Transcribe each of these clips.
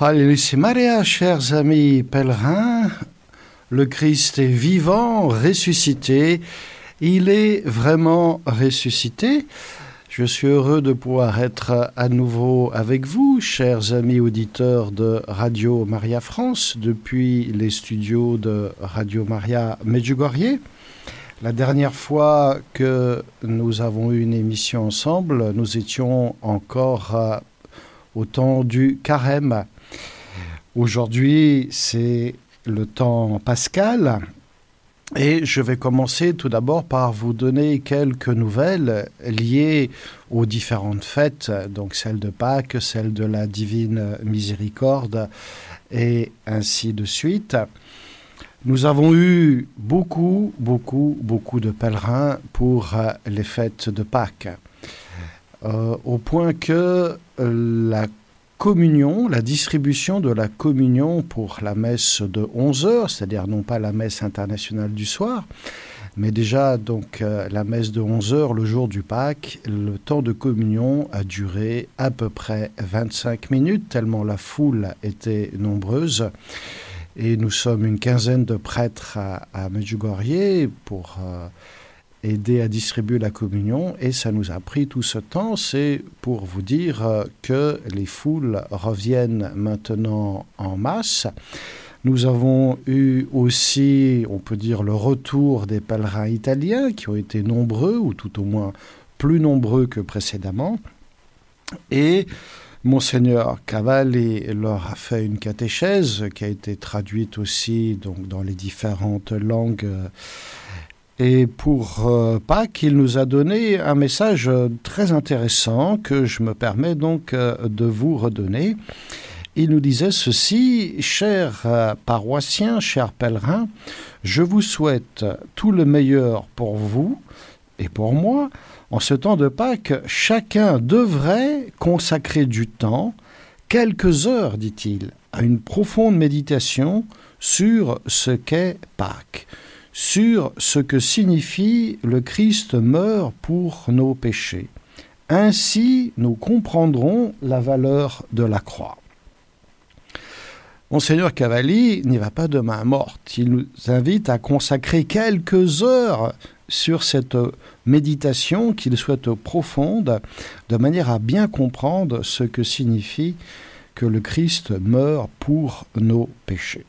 Maria, chers amis pèlerins, le Christ est vivant, ressuscité. Il est vraiment ressuscité. Je suis heureux de pouvoir être à nouveau avec vous, chers amis auditeurs de Radio Maria France, depuis les studios de Radio Maria Medjugorje. La dernière fois que nous avons eu une émission ensemble, nous étions encore au temps du carême. Aujourd'hui, c'est le temps pascal. Et je vais commencer tout d'abord par vous donner quelques nouvelles liées aux différentes fêtes, donc celle de Pâques, celle de la divine miséricorde et ainsi de suite. Nous avons eu beaucoup, beaucoup, beaucoup de pèlerins pour les fêtes de Pâques, euh, au point que la communion, la distribution de la communion pour la messe de 11 heures, c'est-à-dire non pas la messe internationale du soir, mais déjà donc euh, la messe de 11 heures le jour du Pâques, le temps de communion a duré à peu près 25 minutes, tellement la foule était nombreuse. Et nous sommes une quinzaine de prêtres à, Medjugorje pour euh, aider à distribuer la communion et ça nous a pris tout ce temps. C'est pour vous dire euh, que les foules reviennent maintenant en masse. Nous avons eu aussi, on peut dire, le retour des pèlerins italiens qui ont été nombreux, ou tout au moins plus nombreux que précédemment. Et Monseigneur Cavalli leur a fait une catéchèse qui a été traduite aussi donc, dans les différentes langues euh, et pour euh, Pâques, il nous a donné un message euh, très intéressant que je me permets donc euh, de vous redonner. Il nous disait ceci, chers paroissiens, chers pèlerins, je vous souhaite tout le meilleur pour vous et pour moi. En ce temps de Pâques, chacun devrait consacrer du temps, quelques heures, dit-il, à une profonde méditation sur ce qu'est Pâques sur ce que signifie le Christ meurt pour nos péchés. Ainsi, nous comprendrons la valeur de la croix. Monseigneur Cavalli n'y va pas de main morte. Il nous invite à consacrer quelques heures sur cette méditation qu'il souhaite profonde, de manière à bien comprendre ce que signifie que le Christ meurt pour nos péchés.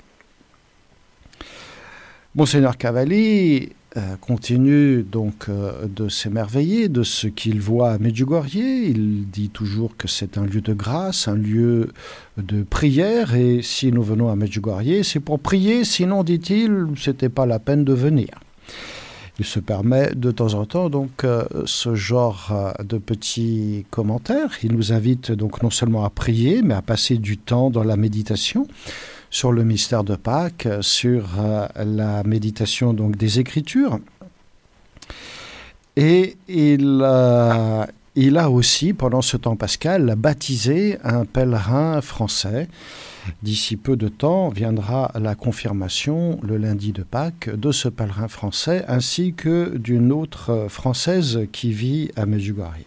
Monseigneur Cavalli euh, continue donc euh, de s'émerveiller de ce qu'il voit à Medjugorje. Il dit toujours que c'est un lieu de grâce, un lieu de prière, et si nous venons à Medjugorje, c'est pour prier, sinon, dit-il, c'était pas la peine de venir. Il se permet de temps en temps donc euh, ce genre de petits commentaires. Il nous invite donc non seulement à prier, mais à passer du temps dans la méditation sur le mystère de Pâques, sur euh, la méditation donc des Écritures. Et il, euh, il a aussi, pendant ce temps pascal, baptisé un pèlerin français. D'ici peu de temps viendra la confirmation, le lundi de Pâques, de ce pèlerin français, ainsi que d'une autre française qui vit à Medjugorje.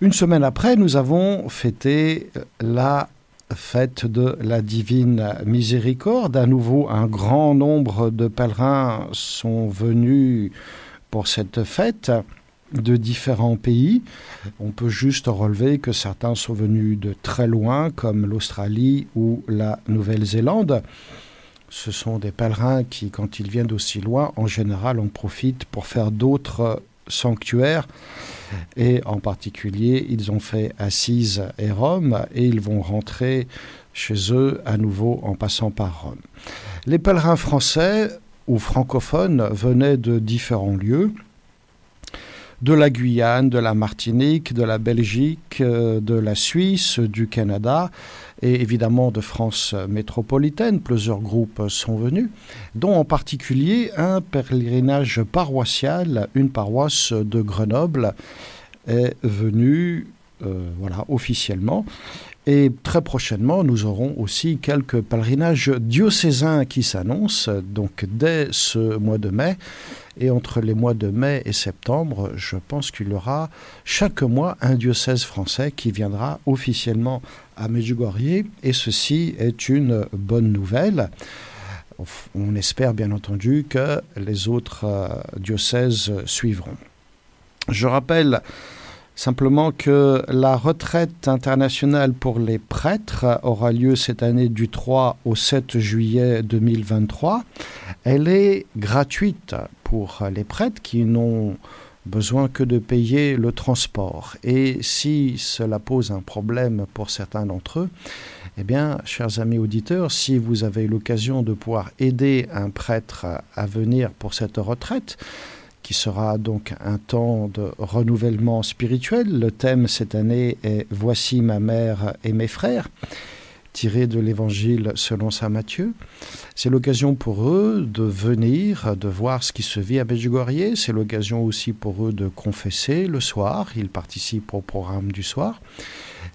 Une semaine après, nous avons fêté la fête de la divine miséricorde. À nouveau, un grand nombre de pèlerins sont venus pour cette fête de différents pays. On peut juste relever que certains sont venus de très loin, comme l'Australie ou la Nouvelle-Zélande. Ce sont des pèlerins qui, quand ils viennent d'aussi loin, en général, en profitent pour faire d'autres sanctuaires et en particulier, ils ont fait Assise et Rome et ils vont rentrer chez eux à nouveau en passant par Rome. Les pèlerins français ou francophones venaient de différents lieux de la Guyane, de la Martinique, de la Belgique, euh, de la Suisse, du Canada et évidemment de France métropolitaine. Plusieurs groupes sont venus, dont en particulier un pèlerinage paroissial, une paroisse de Grenoble est venue euh, voilà, officiellement. Et très prochainement, nous aurons aussi quelques pèlerinages diocésains qui s'annoncent, donc dès ce mois de mai. Et entre les mois de mai et septembre, je pense qu'il y aura chaque mois un diocèse français qui viendra officiellement à Medjugorje. Et ceci est une bonne nouvelle. On espère bien entendu que les autres euh, diocèses suivront. Je rappelle Simplement que la retraite internationale pour les prêtres aura lieu cette année du 3 au 7 juillet 2023. Elle est gratuite pour les prêtres qui n'ont besoin que de payer le transport. Et si cela pose un problème pour certains d'entre eux, eh bien, chers amis auditeurs, si vous avez l'occasion de pouvoir aider un prêtre à venir pour cette retraite, qui sera donc un temps de renouvellement spirituel. Le thème cette année est Voici ma mère et mes frères, tiré de l'évangile selon saint Matthieu. C'est l'occasion pour eux de venir, de voir ce qui se vit à Medjugorje. C'est l'occasion aussi pour eux de confesser le soir. Ils participent au programme du soir.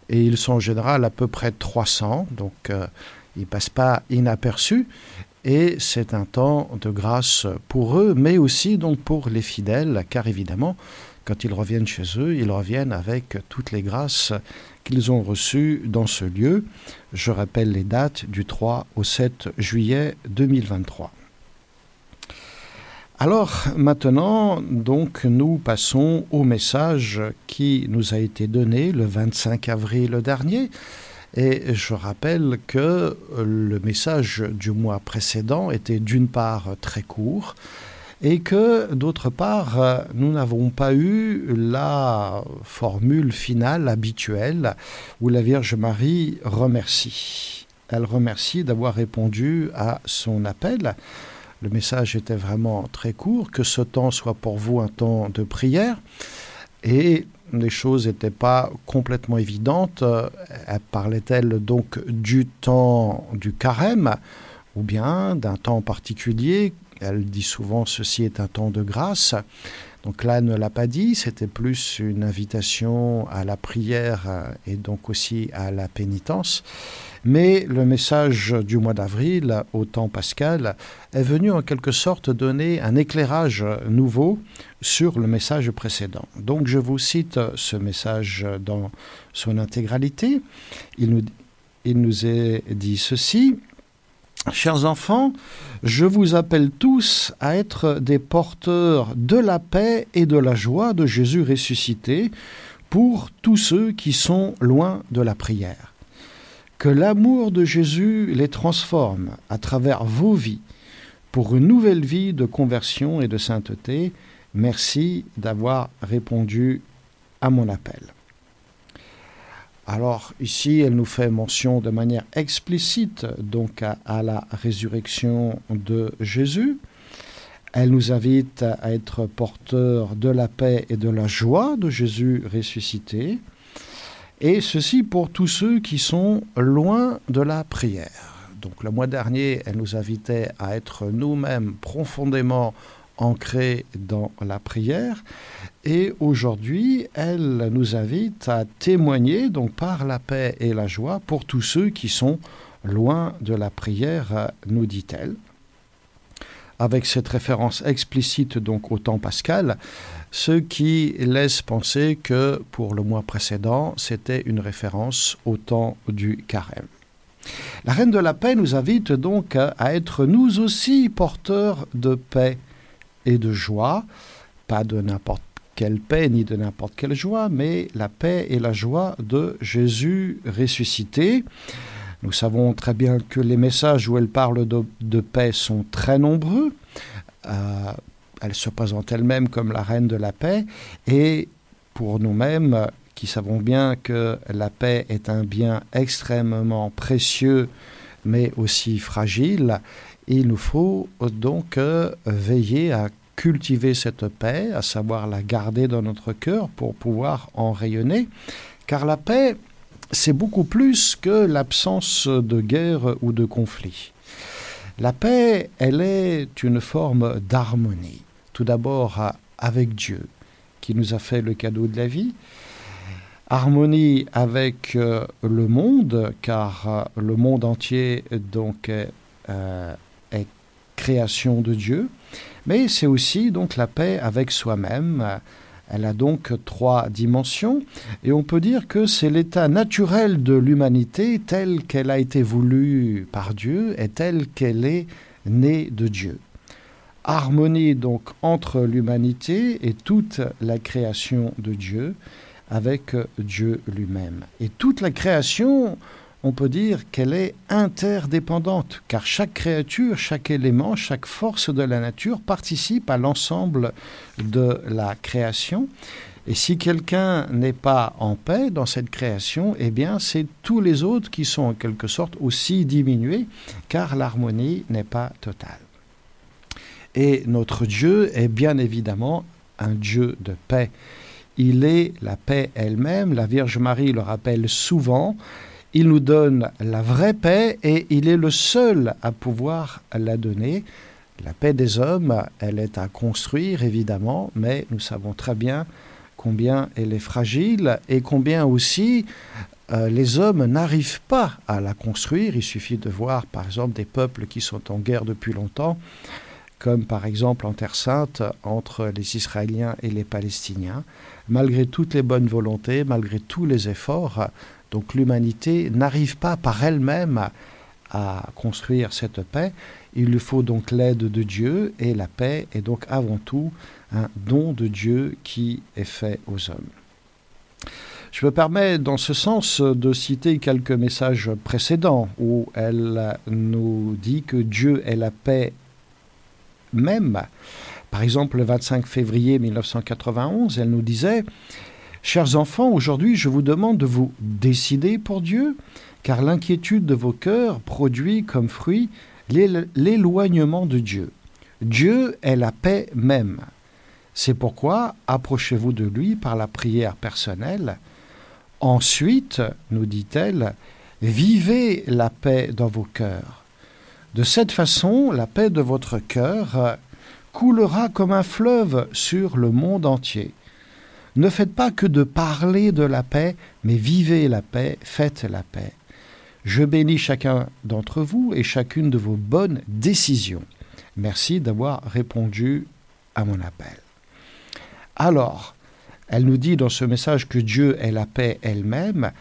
Et ils sont en général à peu près 300, donc euh, ils ne passent pas inaperçus et c'est un temps de grâce pour eux, mais aussi donc pour les fidèles, car évidemment, quand ils reviennent chez eux, ils reviennent avec toutes les grâces qu'ils ont reçues dans ce lieu. Je rappelle les dates du 3 au 7 juillet 2023. Alors maintenant, donc, nous passons au message qui nous a été donné le 25 avril dernier et je rappelle que le message du mois précédent était d'une part très court et que d'autre part, nous n'avons pas eu la formule finale habituelle où la Vierge Marie remercie. Elle remercie d'avoir répondu à son appel. Le message était vraiment très court, que ce temps soit pour vous un temps de prière. Et les choses n'étaient pas complètement évidentes. Euh, parlait-elle donc du temps du carême ou bien d'un temps particulier? Elle dit souvent ceci est un temps de grâce. Donc là, elle ne l'a pas dit, c'était plus une invitation à la prière euh, et donc aussi à la pénitence. Mais le message du mois d'avril, au temps pascal, est venu en quelque sorte donner un éclairage nouveau sur le message précédent. Donc je vous cite ce message dans son intégralité. Il nous, est dit ceci. Chers enfants, je vous appelle tous à être des porteurs de la paix et de la joie de Jésus ressuscité pour tous ceux qui sont loin de la prière. Que l'amour de Jésus les transforme à travers vos vies pour une nouvelle vie de conversion et de sainteté. Merci d'avoir répondu à mon appel. Alors ici, elle nous fait mention de manière explicite donc à, la résurrection de Jésus. Elle nous invite à être porteurs de la paix et de la joie de Jésus ressuscité. Et ceci pour tous ceux qui sont loin de la prière. Donc le mois dernier, elle nous invitait à être nous-mêmes profondément ancrés dans la prière. Et aujourd'hui, elle nous invite à témoigner donc par la paix et la joie pour tous ceux qui sont loin de la prière, nous dit-elle. Avec cette référence explicite donc au temps pascal, ce qui laisse penser que pour le mois précédent, c'était une référence au temps du carême. La Reine de la Paix nous invite donc à être nous aussi porteurs de paix et de joie, pas de n'importe quelle paix ni de n'importe quelle joie, mais la paix et la joie de Jésus ressuscité. Nous savons très bien que les messages où elle parle de, paix sont très nombreux. Euh, elle se présente elle-même comme la reine de la paix et pour nous-mêmes qui savons bien que la paix est un bien extrêmement précieux mais aussi fragile, il nous faut donc euh, veiller à cultiver cette paix, à savoir la garder dans notre cœur pour pouvoir en rayonner, car la paix, c'est beaucoup plus que l'absence de guerre ou de conflit. La paix, elle est une forme d'harmonie, tout d'abord avec Dieu, qui nous a fait le cadeau de la vie, harmonie avec euh, le monde, car euh, le monde entier donc est, euh, est création de Dieu, mais c'est aussi donc la paix avec soi-même. Elle a donc trois dimensions et on peut dire que c'est l'état naturel de l'humanité telle qu'elle a été voulue par Dieu et telle qu'elle est née de Dieu. Harmonie donc entre l'humanité et toute la création de Dieu avec Dieu lui-même. Et toute la création, on peut dire qu'elle est interdépendante, car chaque créature, chaque élément, chaque force de la nature participe à l'ensemble de la création. Et si quelqu'un n'est pas en paix dans cette création, eh bien c'est tous les autres qui sont en quelque sorte aussi diminués, car l'harmonie n'est pas totale. Et notre Dieu est bien évidemment un Dieu de paix. Il est la paix elle-même, la Vierge Marie le rappelle souvent, il nous donne la vraie paix et il est le seul à pouvoir la donner. La paix des hommes, elle est à construire évidemment, mais nous savons très bien combien elle est fragile et combien aussi euh, les hommes n'arrivent pas à la construire. Il suffit de voir par exemple des peuples qui sont en guerre depuis longtemps comme par exemple en Terre sainte entre les Israéliens et les Palestiniens. Malgré toutes les bonnes volontés, malgré tous les efforts, donc l'humanité n'arrive pas par elle-même à, construire cette paix. Il lui faut donc l'aide de Dieu et la paix est donc avant tout un don de Dieu qui est fait aux hommes. Je me permets dans ce sens de citer quelques messages précédents où elle nous dit que Dieu est la paix même. Par exemple, le 25 février 1991, elle nous disait Chers enfants, aujourd'hui je vous demande de vous décider pour Dieu, car l'inquiétude de vos cœurs produit comme fruit l'éloignement de Dieu. Dieu est la paix même. C'est pourquoi approchez-vous de lui par la prière personnelle. Ensuite, nous dit-elle, vivez la paix dans vos cœurs. De cette façon, la paix de votre cœur coulera comme un fleuve sur le monde entier. Ne faites pas que de parler de la paix, mais vivez la paix, faites la paix. Je bénis chacun d'entre vous et chacune de vos bonnes décisions. Merci d'avoir répondu à mon appel. Alors, elle nous dit dans ce message que Dieu est la paix elle-même,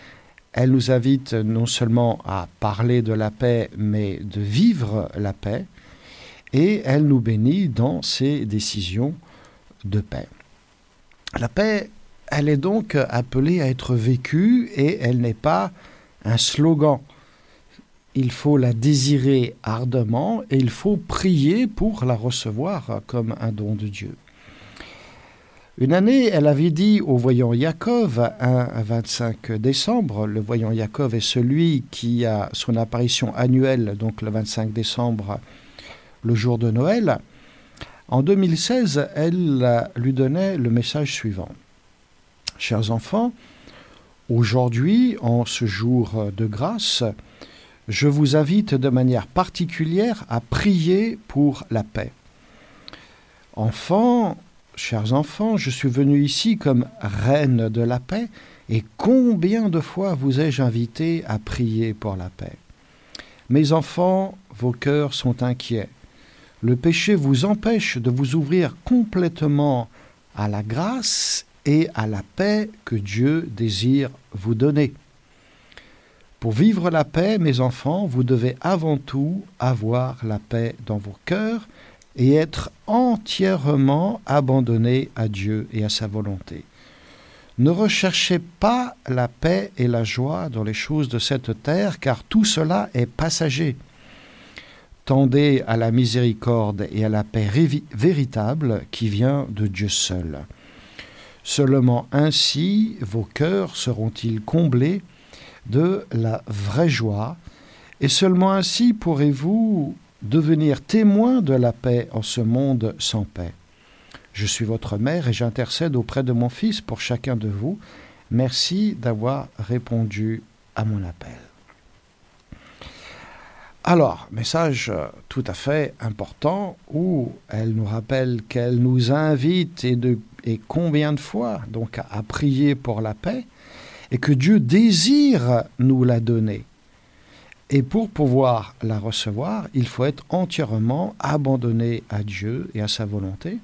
elle nous invite non seulement à parler de la paix, mais de vivre la paix, et elle nous bénit dans ses décisions de paix. La paix, elle est donc appelée à être vécue et elle n'est pas un slogan. Il faut la désirer ardemment et il faut prier pour la recevoir comme un don de Dieu. Une année, elle avait dit au voyant Yaakov, un 25 décembre, le voyant Yaakov est celui qui a son apparition annuelle, donc le 25 décembre, le jour de Noël. En 2016, elle lui donnait le message suivant. Chers enfants, aujourd'hui, en ce jour de grâce, je vous invite de manière particulière à prier pour la paix. Enfants, Chers enfants, je suis venu ici comme reine de la paix, et combien de fois vous ai-je invité à prier pour la paix? Mes enfants, vos cœurs sont inquiets. Le péché vous empêche de vous ouvrir complètement à la grâce et à la paix que Dieu désire vous donner. Pour vivre la paix, mes enfants, vous devez avant tout avoir la paix dans vos cœurs et être entièrement abandonné à Dieu et à sa volonté. Ne recherchez pas la paix et la joie dans les choses de cette terre, car tout cela est passager. Tendez à la miséricorde et à la paix véritable qui vient de Dieu seul. Seulement ainsi vos cœurs seront-ils comblés de la vraie joie, et seulement ainsi pourrez-vous devenir témoin de la paix en ce monde sans paix. Je suis votre mère et j'intercède auprès de mon Fils pour chacun de vous. Merci d'avoir répondu à mon appel. Alors, message tout à fait important où elle nous rappelle qu'elle nous invite et, combien de fois donc à prier pour la paix et que Dieu désire nous la donner. Et pour pouvoir la recevoir, il faut être entièrement abandonné à Dieu et à sa volonté,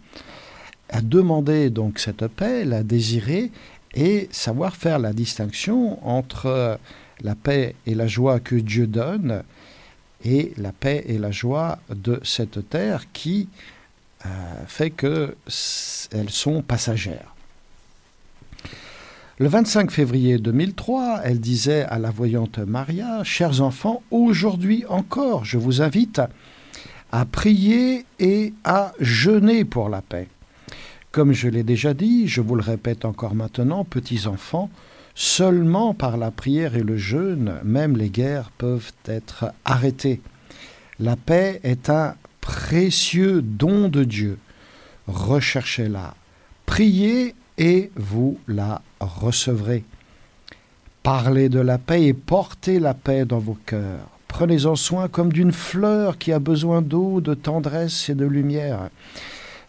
à demander donc cette paix, la désirer et savoir faire la distinction entre la paix et la joie que Dieu donne et la paix et la joie de cette terre qui euh, fait qu'elles sont passagères. Le 25 février 2003, elle disait à la voyante Maria, Chers enfants, aujourd'hui encore, je vous invite à prier et à jeûner pour la paix. Comme je l'ai déjà dit, je vous le répète encore maintenant, petits enfants, seulement par la prière et le jeûne, même les guerres peuvent être arrêtées. La paix est un précieux don de Dieu. Recherchez-la, priez et vous la recevrez. Parlez de la paix et portez la paix dans vos cœurs. Prenez-en soin comme d'une fleur qui a besoin d'eau, de tendresse et de lumière.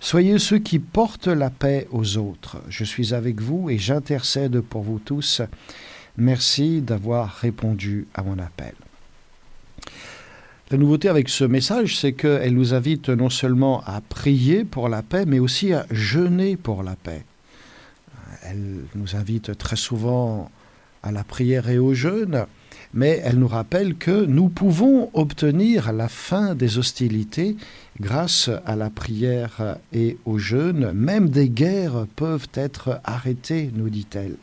Soyez ceux qui portent la paix aux autres. Je suis avec vous et j'intercède pour vous tous. Merci d'avoir répondu à mon appel. La nouveauté avec ce message, c'est qu'elle nous invite non seulement à prier pour la paix, mais aussi à jeûner pour la paix. Elle nous invite très souvent à la prière et au jeûne, mais elle nous rappelle que nous pouvons obtenir la fin des hostilités grâce à la prière et au jeûne. Même des guerres peuvent être arrêtées, nous dit-elle.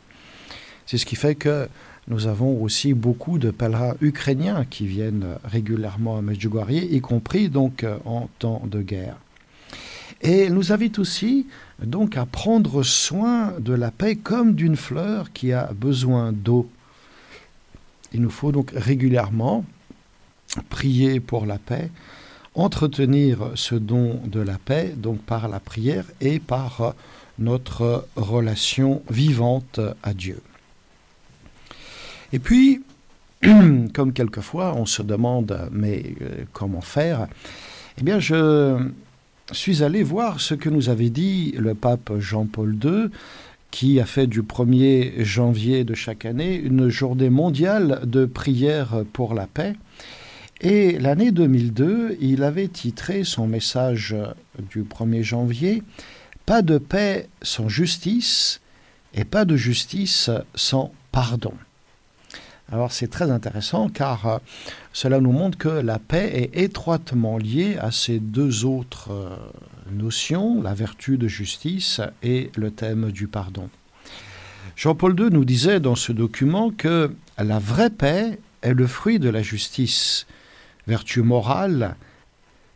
C'est ce qui fait que nous avons aussi beaucoup de pèlerins ukrainiens qui viennent régulièrement à Medjugorje, y compris donc en temps de guerre. Et elle nous invite aussi donc à prendre soin de la paix comme d'une fleur qui a besoin d'eau. Il nous faut donc régulièrement prier pour la paix, entretenir ce don de la paix, donc par la prière et par notre relation vivante à Dieu. Et puis, comme quelquefois on se demande, mais euh, comment faire? Eh bien, je suis allé voir ce que nous avait dit le pape Jean-Paul II, qui a fait du 1er janvier de chaque année une journée mondiale de prière pour la paix. Et l'année 2002, il avait titré son message du 1er janvier Pas de paix sans justice et pas de justice sans pardon. Alors c'est très intéressant car euh, cela nous montre que la paix est étroitement liée à ces deux autres euh, notions, la vertu de justice et le thème du pardon. Jean-Paul II nous disait dans ce document que la vraie paix est le fruit de la justice, vertu morale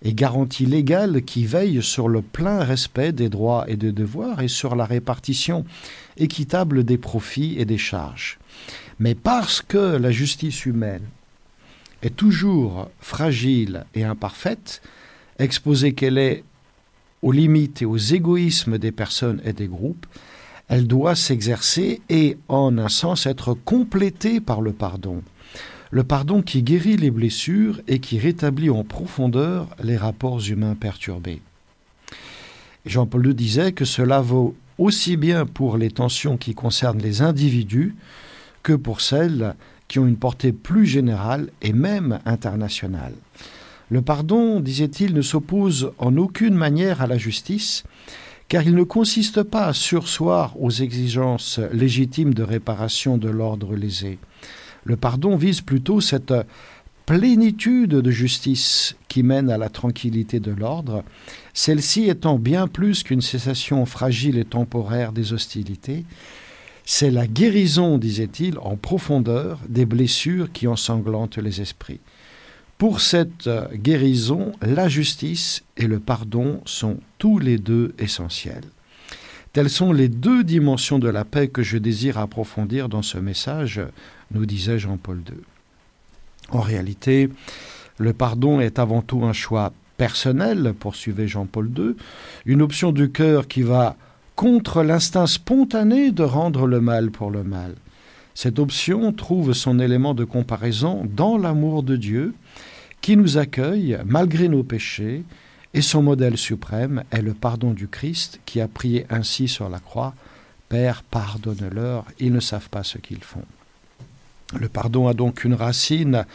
et garantie légale qui veille sur le plein respect des droits et des devoirs et sur la répartition équitable des profits et des charges. Mais parce que la justice humaine est toujours fragile et imparfaite, exposée qu'elle est aux limites et aux égoïsmes des personnes et des groupes, elle doit s'exercer et, en un sens, être complétée par le pardon. Le pardon qui guérit les blessures et qui rétablit en profondeur les rapports humains perturbés. Jean-Paul II disait que cela vaut aussi bien pour les tensions qui concernent les individus que pour celles qui ont une portée plus générale et même internationale. Le pardon, disait-il, ne s'oppose en aucune manière à la justice, car il ne consiste pas à sursoir aux exigences légitimes de réparation de l'ordre lésé. Le pardon vise plutôt cette plénitude de justice qui mène à la tranquillité de l'ordre, celle-ci étant bien plus qu'une cessation fragile et temporaire des hostilités, c'est la guérison, disait-il, en profondeur des blessures qui ensanglantent les esprits. Pour cette guérison, la justice et le pardon sont tous les deux essentiels. Telles sont les deux dimensions de la paix que je désire approfondir dans ce message, nous disait Jean-Paul II. En réalité, le pardon est avant tout un choix personnel, poursuivait Jean-Paul II, une option du cœur qui va contre l'instinct spontané de rendre le mal pour le mal. Cette option trouve son élément de comparaison dans l'amour de Dieu, qui nous accueille malgré nos péchés, et son modèle suprême est le pardon du Christ qui a prié ainsi sur la croix Père, pardonne-leur, ils ne savent pas ce qu'ils font. Le pardon a donc une racine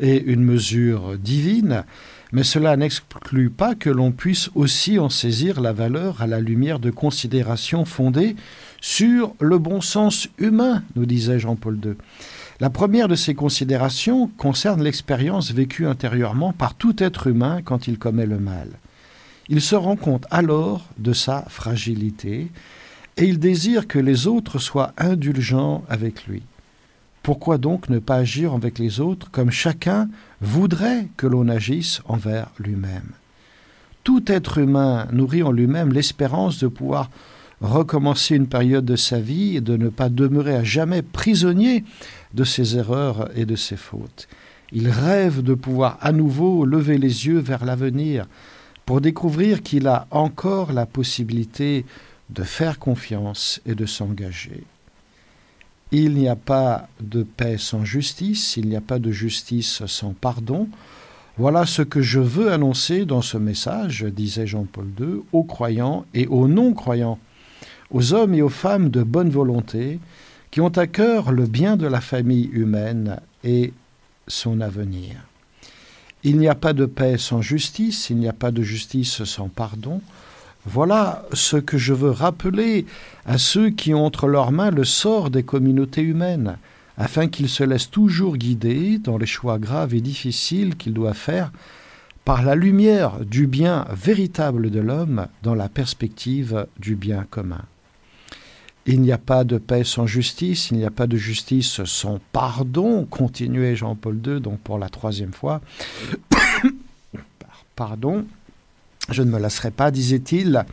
et une mesure divine, mais cela n'exclut pas que l'on puisse aussi en saisir la valeur à la lumière de considérations fondées sur le bon sens humain, nous disait Jean-Paul II. La première de ces considérations concerne l'expérience vécue intérieurement par tout être humain quand il commet le mal. Il se rend compte alors de sa fragilité et il désire que les autres soient indulgents avec lui. Pourquoi donc ne pas agir avec les autres comme chacun voudrait que l'on agisse envers lui-même? Tout être humain nourrit en lui-même l'espérance de pouvoir recommencer une période de sa vie et de ne pas demeurer à jamais prisonnier de ses erreurs et de ses fautes. Il rêve de pouvoir à nouveau lever les yeux vers l'avenir pour découvrir qu'il a encore la possibilité de faire confiance et de s'engager. Il n'y a pas de paix sans justice, il n'y a pas de justice sans pardon. Voilà ce que je veux annoncer dans ce message, disait Jean-Paul II, aux croyants et aux non-croyants, aux hommes et aux femmes de bonne volonté, qui ont à cœur le bien de la famille humaine et son avenir. Il n'y a pas de paix sans justice, il n'y a pas de justice sans pardon. Voilà ce que je veux rappeler à ceux qui ont entre leurs mains le sort des communautés humaines, afin qu'ils se laissent toujours guider dans les choix graves et difficiles qu'ils doivent faire par la lumière du bien véritable de l'homme dans la perspective du bien commun. Il n'y a pas de paix sans justice, il n'y a pas de justice sans pardon, continuait Jean-Paul II, donc pour la troisième fois. pardon, je ne me lasserai pas, disait-il,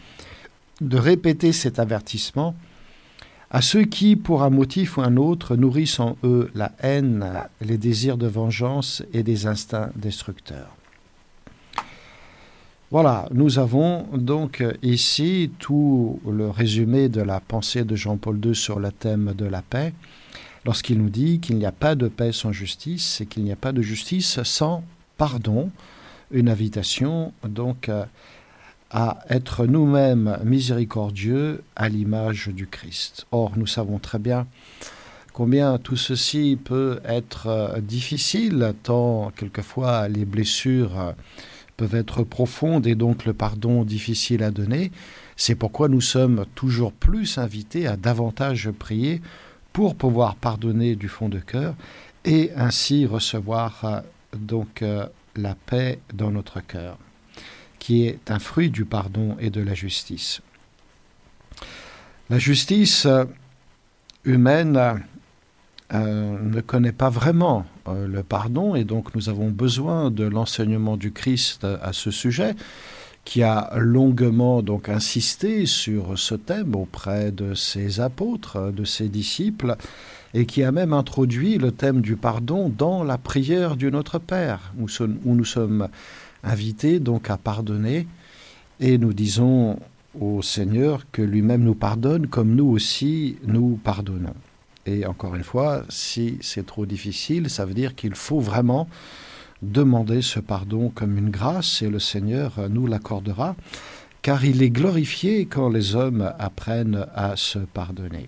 de répéter cet avertissement à ceux qui, pour un motif ou un autre, nourrissent en eux la haine, les désirs de vengeance et des instincts destructeurs. Voilà, nous avons donc ici tout le résumé de la pensée de Jean-Paul II sur le thème de la paix, lorsqu'il nous dit qu'il n'y a pas de paix sans justice et qu'il n'y a pas de justice sans pardon, une invitation donc à être nous-mêmes miséricordieux à l'image du Christ. Or, nous savons très bien combien tout ceci peut être difficile, tant quelquefois les blessures peuvent être profondes et donc le pardon difficile à donner. C'est pourquoi nous sommes toujours plus invités à davantage prier pour pouvoir pardonner du fond de cœur et ainsi recevoir euh, donc euh, la paix dans notre cœur, qui est un fruit du pardon et de la justice. La justice euh, humaine euh, ne connaît pas vraiment euh, le pardon et donc nous avons besoin de l'enseignement du Christ à ce sujet qui a longuement donc insisté sur ce thème auprès de ses apôtres, de ses disciples, et qui a même introduit le thème du pardon dans la prière du Notre Père, où, où nous sommes invités donc à pardonner, et nous disons au Seigneur que lui-même nous pardonne comme nous aussi nous pardonnons. Et encore une fois, si c'est trop difficile, ça veut dire qu'il faut vraiment demander ce pardon comme une grâce et le Seigneur nous l'accordera, car il est glorifié quand les hommes apprennent à se pardonner.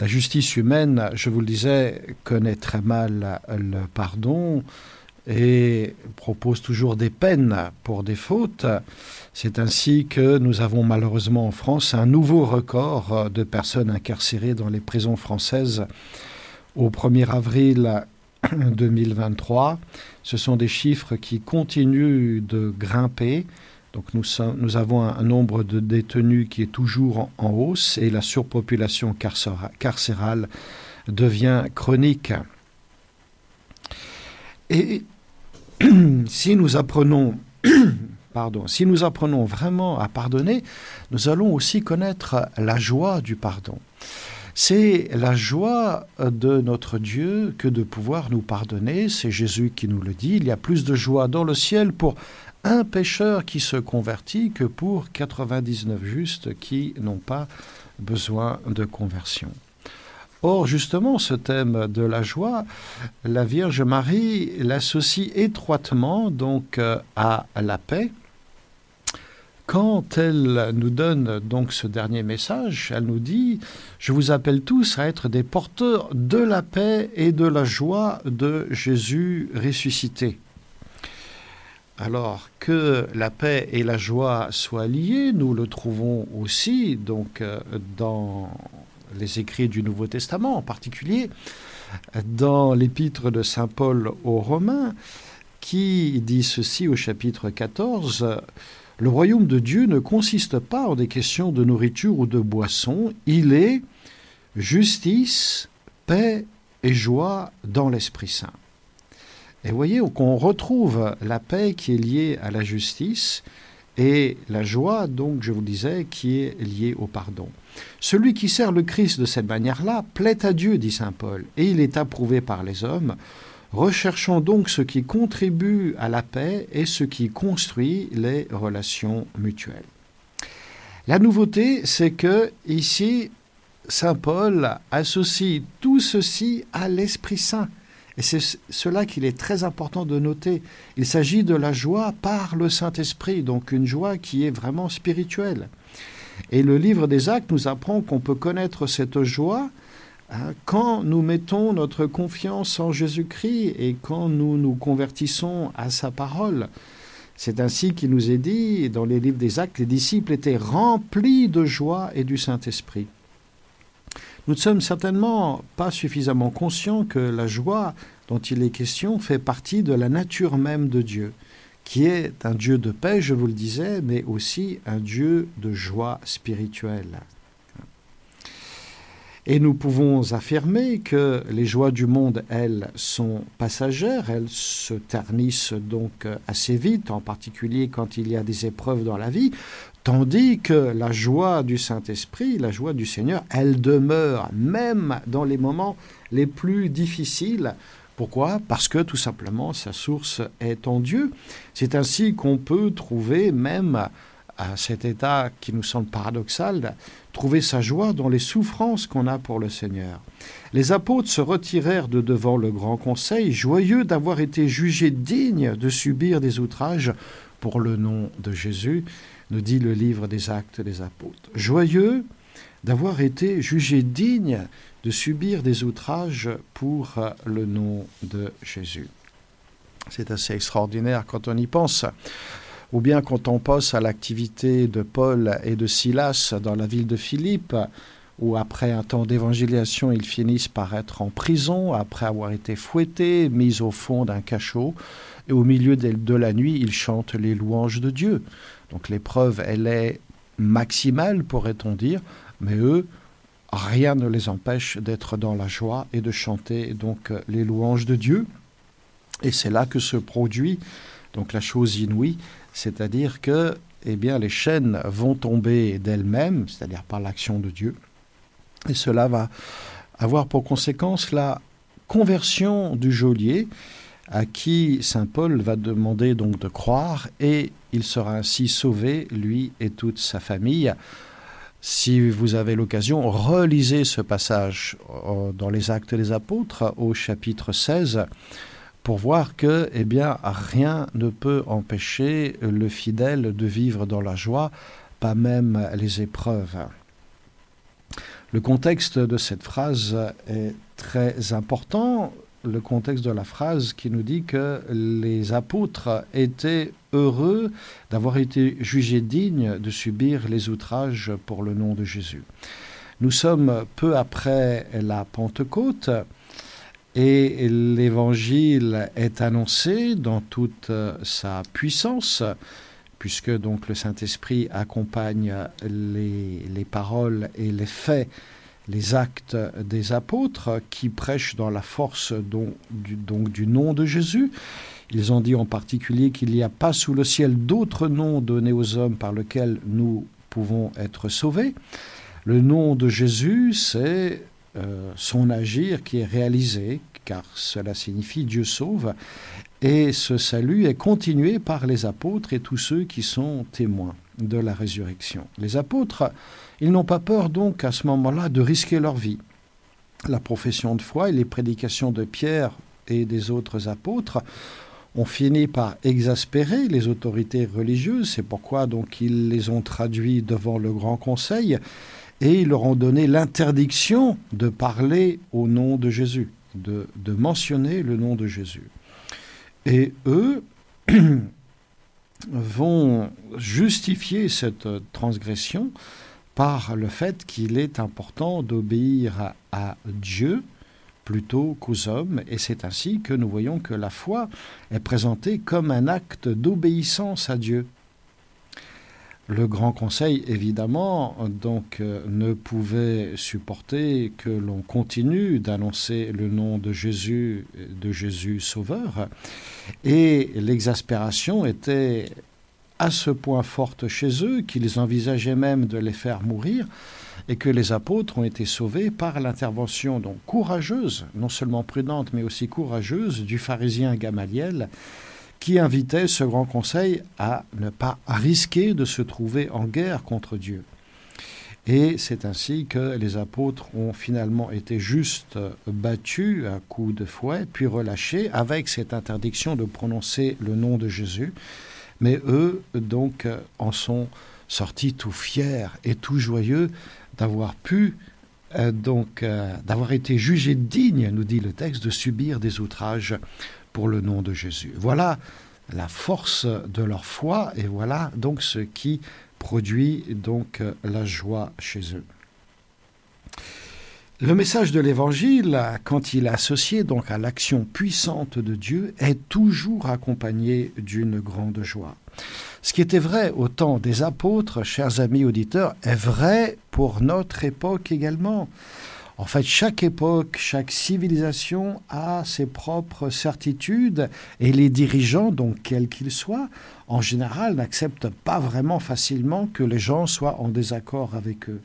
La justice humaine, je vous le disais, connaît très mal le pardon et propose toujours des peines pour des fautes. C'est ainsi que nous avons malheureusement en France un nouveau record de personnes incarcérées dans les prisons françaises au 1er avril 2023. Ce sont des chiffres qui continuent de grimper. Donc nous, nous avons un, nombre de détenus qui est toujours en, hausse et la surpopulation carcérale devient chronique. Et si nous apprenons pardon, si nous apprenons vraiment à pardonner, nous allons aussi connaître la joie du pardon. C'est la joie de notre Dieu que de pouvoir nous pardonner. C'est Jésus qui nous le dit. Il y a plus de joie dans le ciel pour un pécheur qui se convertit que pour 99 justes qui n'ont pas besoin de conversion. Or, justement, ce thème de la joie, la Vierge Marie l'associe étroitement donc euh, à la paix, quand elle nous donne donc ce dernier message, elle nous dit Je vous appelle tous à être des porteurs de la paix et de la joie de Jésus ressuscité. Alors que la paix et la joie soient liées, nous le trouvons aussi donc euh, dans les écrits du Nouveau Testament, en particulier dans l'épître de Saint Paul aux Romains, qui dit ceci au chapitre 14 le royaume de Dieu ne consiste pas en des questions de nourriture ou de boisson, il est justice, paix et joie dans l'Esprit Saint. Et voyez qu'on retrouve la paix qui est liée à la justice et la joie, donc je vous disais, qui est liée au pardon. Celui qui sert le Christ de cette manière-là plaît à Dieu, dit Saint Paul, et il est approuvé par les hommes. Recherchons donc ce qui contribue à la paix et ce qui construit les relations mutuelles. La nouveauté, c'est que ici, Saint Paul associe tout ceci à l'Esprit Saint. Et c'est cela qu'il est très important de noter. Il s'agit de la joie par le Saint-Esprit, donc une joie qui est vraiment spirituelle. Et le livre des actes nous apprend qu'on peut connaître cette joie Hein, quand nous mettons notre confiance en Jésus-Christ et quand nous nous convertissons à sa parole, c'est ainsi qu'il nous est dit dans les livres des actes, les disciples étaient remplis de joie et du Saint-Esprit. Nous ne sommes certainement pas suffisamment conscients que la joie dont il est question fait partie de la nature même de Dieu, qui est un Dieu de paix, je vous le disais, mais aussi un Dieu de joie spirituelle. Et nous pouvons affirmer que les joies du monde, elles, sont passagères, elles se ternissent donc assez vite, en particulier quand il y a des épreuves dans la vie, tandis que la joie du Saint-Esprit, la joie du Seigneur, elle demeure même dans les moments les plus difficiles. Pourquoi? Parce que tout simplement sa source est en Dieu. C'est ainsi qu'on peut trouver même à cet état qui nous semble paradoxal, trouver sa joie dans les souffrances qu'on a pour le Seigneur. Les apôtres se retirèrent de devant le grand conseil, joyeux d'avoir été jugés dignes de subir des outrages pour le nom de Jésus, nous dit le livre des actes des apôtres. Joyeux d'avoir été jugés dignes de subir des outrages pour le nom de Jésus. C'est assez extraordinaire quand on y pense ou bien quand on pense à l'activité de Paul et de Silas dans la ville de Philippe, où après un temps d'évangélisation, ils finissent par être en prison, après avoir été fouettés, mis au fond d'un cachot, et au milieu de la nuit, ils chantent les louanges de Dieu. Donc l'épreuve, elle est maximale, pourrait-on dire, mais eux, rien ne les empêche d'être dans la joie et de chanter donc les louanges de Dieu. Et c'est là que se produit donc la chose inouïe, c'est-à-dire que eh bien, les chaînes vont tomber d'elles-mêmes, c'est-à-dire par l'action de Dieu, et cela va avoir pour conséquence la conversion du geôlier, à qui saint Paul va demander donc de croire, et il sera ainsi sauvé, lui et toute sa famille. Si vous avez l'occasion, relisez ce passage euh, dans les Actes des Apôtres au chapitre 16 pour voir que eh bien, rien ne peut empêcher le fidèle de vivre dans la joie, pas même les épreuves. Le contexte de cette phrase est très important, le contexte de la phrase qui nous dit que les apôtres étaient heureux d'avoir été jugés dignes de subir les outrages pour le nom de Jésus. Nous sommes peu après la Pentecôte, et l'évangile est annoncé dans toute euh, sa puissance, puisque donc le Saint-Esprit accompagne les, les, paroles et les faits, les actes des apôtres qui prêchent dans la force du, donc du nom de Jésus. Ils ont dit en particulier qu'il n'y a pas sous le ciel d'autre nom donné aux hommes par lequel nous pouvons être sauvés. Le nom de Jésus, c'est euh, son agir qui est réalisé, car cela signifie Dieu sauve, et ce salut est continué par les apôtres et tous ceux qui sont témoins de la résurrection. Les apôtres, ils n'ont pas peur donc à ce moment-là de risquer leur vie. La profession de foi et les prédications de Pierre et des autres apôtres ont fini par exaspérer les autorités religieuses. C'est pourquoi donc ils les ont traduits devant le Grand Conseil et ils leur ont donné l'interdiction de parler au nom de Jésus, de, mentionner le nom de Jésus. Et eux vont justifier cette transgression par le fait qu'il est important d'obéir à, Dieu plutôt qu'aux hommes, et c'est ainsi que nous voyons que la foi est présentée comme un acte d'obéissance à Dieu. Le Grand Conseil, évidemment, donc euh, ne pouvait supporter que l'on continue d'annoncer le nom de Jésus, de Jésus Sauveur, et l'exaspération était à ce point forte chez eux qu'ils envisageaient même de les faire mourir, et que les apôtres ont été sauvés par l'intervention donc courageuse, non seulement prudente, mais aussi courageuse du pharisien Gamaliel, qui invitait ce grand conseil à ne pas risquer de se trouver en guerre contre Dieu. Et c'est ainsi que les apôtres ont finalement été juste battus à coups de fouet, puis relâchés avec cette interdiction de prononcer le nom de Jésus. Mais eux, donc, en sont sortis tout fiers et tout joyeux d'avoir pu, euh, donc, euh, d'avoir été jugés dignes, nous dit le texte, de subir des outrages pour le nom de Jésus. Voilà la force de leur foi et voilà donc ce qui produit donc la joie chez eux. Le message de l'Évangile, quand il est associé donc à l'action puissante de Dieu, est toujours accompagné d'une grande joie. Ce qui était vrai au temps des apôtres, chers amis auditeurs, est vrai pour notre époque également. En fait, chaque époque, chaque civilisation a ses propres certitudes et les dirigeants, donc quels qu'ils soient, en général n'acceptent pas vraiment facilement que les gens soient en désaccord avec eux.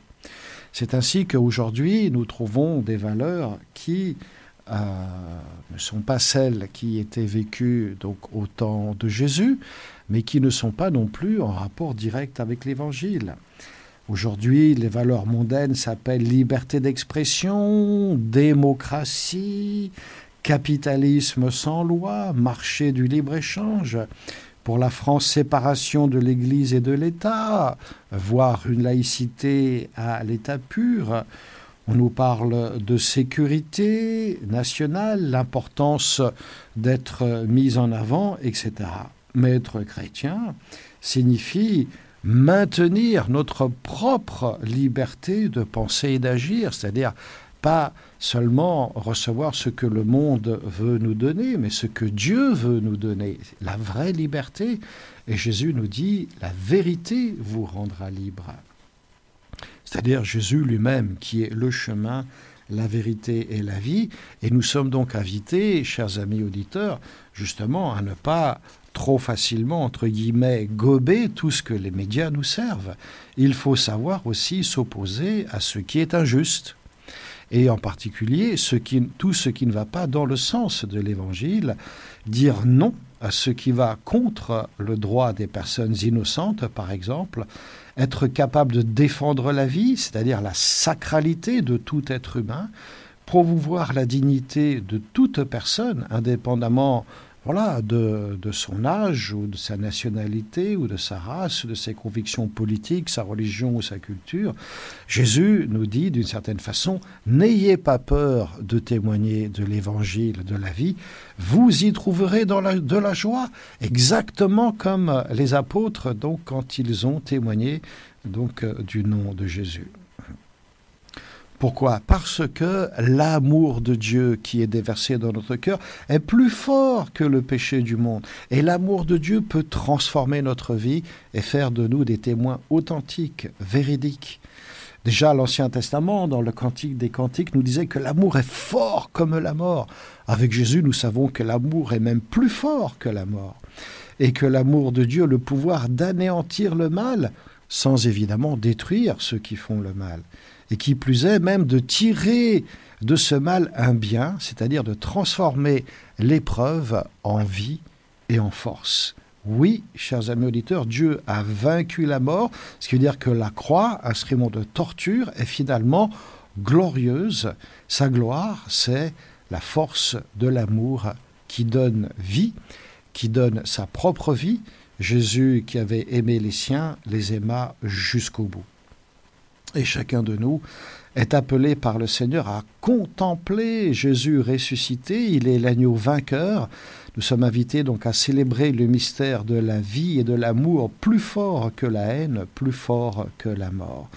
C'est ainsi qu'aujourd'hui, nous trouvons des valeurs qui euh, ne sont pas celles qui étaient vécues donc au temps de Jésus, mais qui ne sont pas non plus en rapport direct avec l'Évangile. Aujourd'hui, les valeurs mondaines s'appellent liberté d'expression, démocratie, capitalisme sans loi, marché du libre-échange. Pour la France, séparation de l'Église et de l'État, voire une laïcité à l'état pur. On nous parle de sécurité nationale, l'importance d'être mis en avant, etc. Mais être chrétien signifie maintenir notre propre liberté de penser et d'agir, c'est-à-dire pas seulement recevoir ce que le monde veut nous donner, mais ce que Dieu veut nous donner, la vraie liberté. Et Jésus nous dit, la vérité vous rendra libre. C'est-à-dire Jésus lui-même qui est le chemin, la vérité et la vie. Et nous sommes donc invités, chers amis auditeurs, justement à ne pas trop facilement, entre guillemets, gober tout ce que les médias nous servent. Il faut savoir aussi s'opposer à ce qui est injuste. Et en particulier tout ce qui ne va pas dans le sens de l'Évangile, dire non à ce qui va contre le droit des personnes innocentes, par exemple, être capable de défendre la vie, c'est-à-dire la sacralité de tout être humain, promouvoir la dignité de toute personne, indépendamment voilà, de, son âge ou de sa nationalité ou de sa race, de ses convictions politiques, sa religion ou sa culture. Jésus nous dit d'une certaine façon, n'ayez pas peur de témoigner de l'évangile de la vie, vous y trouverez dans de la joie, exactement comme les apôtres donc quand ils ont témoigné donc du nom de Jésus. Pourquoi? Parce que l'amour de Dieu qui est déversé dans notre cœur est plus fort que le péché du monde. Et l'amour de Dieu peut transformer notre vie et faire de nous des témoins authentiques, véridiques. Déjà, l'Ancien Testament, dans le Cantique des Cantiques, nous disait que l'amour est fort comme la mort. Avec Jésus, nous savons que l'amour est même plus fort que la mort. Et que l'amour de Dieu le pouvoir d'anéantir le mal, sans évidemment détruire ceux qui font le mal et qui plus est même de tirer de ce mal un bien, c'est-à-dire de transformer l'épreuve en vie et en force. Oui, chers amis auditeurs, Dieu a vaincu la mort, ce qui veut dire que la croix, instrument de torture, est finalement glorieuse. Sa gloire, c'est la force de l'amour qui donne vie, qui donne sa propre vie, Jésus qui avait aimé les siens, les aima jusqu'au bout. Et chacun de nous est appelé par le Seigneur à contempler Jésus ressuscité. Il est l'agneau vainqueur. Nous sommes invités donc à célébrer le mystère de la vie et de l'amour plus fort que la haine, plus fort que la mort.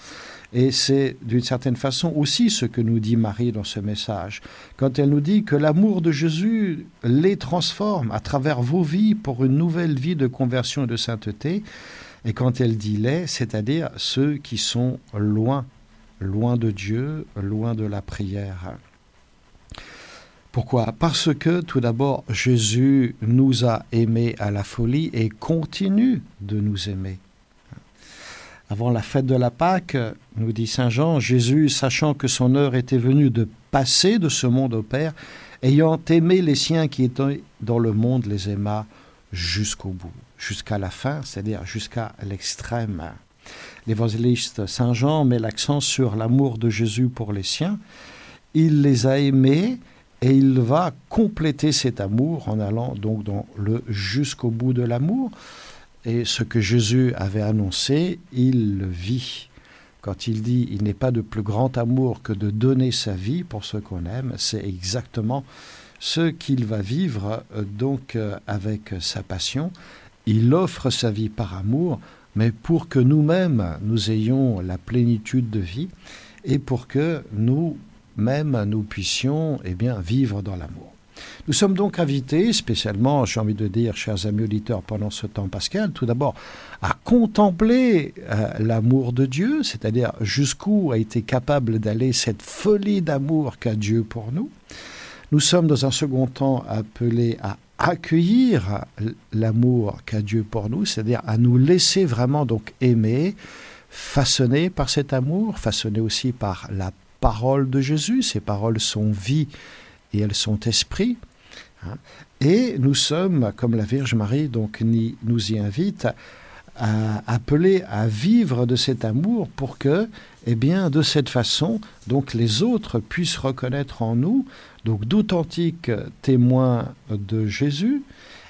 Et c'est d'une certaine façon aussi ce que nous dit Marie dans ce message, quand elle nous dit que l'amour de Jésus les transforme à travers vos vies pour une nouvelle vie de conversion et de sainteté. Et quand elle dit les, c'est-à-dire ceux qui sont loin, loin de Dieu, loin de la prière. Pourquoi? Parce que tout d'abord, Jésus nous a aimés à la folie et continue de nous aimer. Avant la fête de la Pâque, nous dit Saint Jean, Jésus, sachant que son heure était venue de passer de ce monde au Père, ayant aimé les siens qui étaient dans le monde, les aima jusqu'au bout, jusqu'à la fin, c'est-à-dire jusqu'à l'extrême. L'évangéliste Saint Jean met l'accent sur l'amour de Jésus pour les siens. Il les a aimés et il va compléter cet amour en allant donc dans le jusqu'au bout de l'amour. Et ce que Jésus avait annoncé, il vit. Quand il dit il n'est pas de plus grand amour que de donner sa vie pour ce qu'on aime, c'est exactement ce qu'il va vivre euh, donc euh, avec sa passion. Il offre sa vie par amour, mais pour que nous-mêmes nous ayons la plénitude de vie et pour que nous-mêmes nous puissions eh vivre dans l'amour. Nous sommes donc invités, spécialement, j'ai envie de dire, chers amis auditeurs, pendant ce temps pascal, tout d'abord à contempler euh, l'amour de Dieu, c'est-à-dire jusqu'où a été capable d'aller cette folie d'amour qu'a Dieu pour nous. Nous sommes dans un second temps appelés à accueillir l'amour qu'a Dieu pour nous, c'est-à-dire à nous laisser vraiment donc aimer, façonner par cet amour, façonner aussi par la parole de Jésus. Ces paroles sont vie et elles sont esprit. Hein. Et nous sommes, comme la Vierge Marie donc nous y invite, à appeler à vivre de cet amour pour que, eh bien, de cette façon, donc les autres puissent reconnaître en nous donc d'authentiques témoins de Jésus,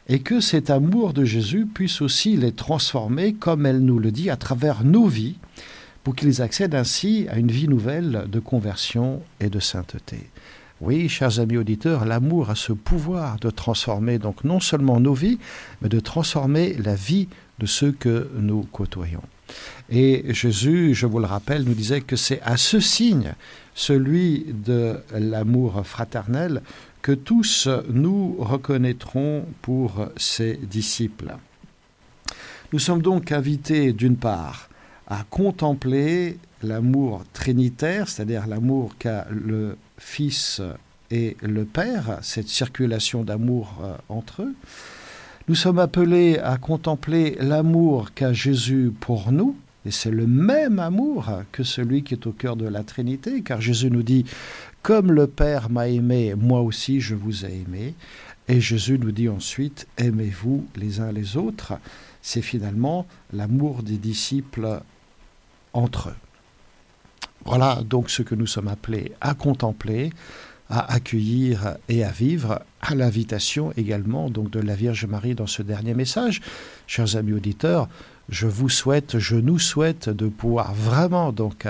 et que cet amour de Jésus puisse aussi les transformer, comme elle nous le dit, à travers nos vies, pour qu'ils accèdent ainsi à une vie nouvelle de conversion et de sainteté. Oui, chers amis auditeurs, l'amour a ce pouvoir de transformer donc non seulement nos vies, mais de transformer la vie de ceux que nous côtoyons. Et Jésus, je vous le rappelle, nous disait que c'est à ce signe, celui de l'amour fraternel, que tous nous reconnaîtrons pour ses disciples. Nous sommes donc invités d'une part à contempler l'amour trinitaire, c'est-à-dire l'amour qu'a le Fils et le Père, cette circulation d'amour euh, entre eux. Nous sommes appelés à contempler l'amour qu'a Jésus pour nous, et c'est le même amour que celui qui est au cœur de la Trinité, car Jésus nous dit, comme le Père m'a aimé, moi aussi je vous ai aimé. Et Jésus nous dit ensuite, aimez-vous les uns les autres. C'est finalement l'amour des disciples entre eux. Voilà donc ce que nous sommes appelés à contempler, à accueillir et à vivre, à l'invitation également donc de la Vierge Marie dans ce dernier message. Chers amis auditeurs, je vous souhaite, je nous souhaite de pouvoir vraiment donc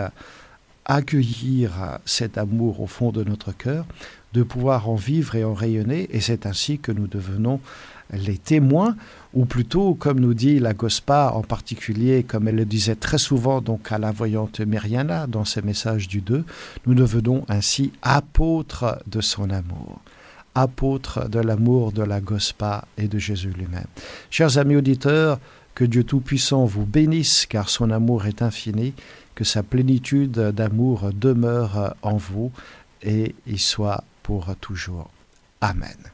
accueillir cet amour au fond de notre cœur, de pouvoir en vivre et en rayonner, et c'est ainsi que nous devenons les témoins, ou plutôt, comme nous dit la Gospa en particulier, comme elle le disait très souvent donc à la voyante Myriana dans ses messages du 2, nous devenons ainsi apôtres de son amour apôtres de l'amour de la Gospa et de Jésus lui-même. Chers amis auditeurs, que Dieu Tout-Puissant vous bénisse, car son amour est infini, que sa plénitude d'amour demeure en vous et y soit pour toujours. Amen.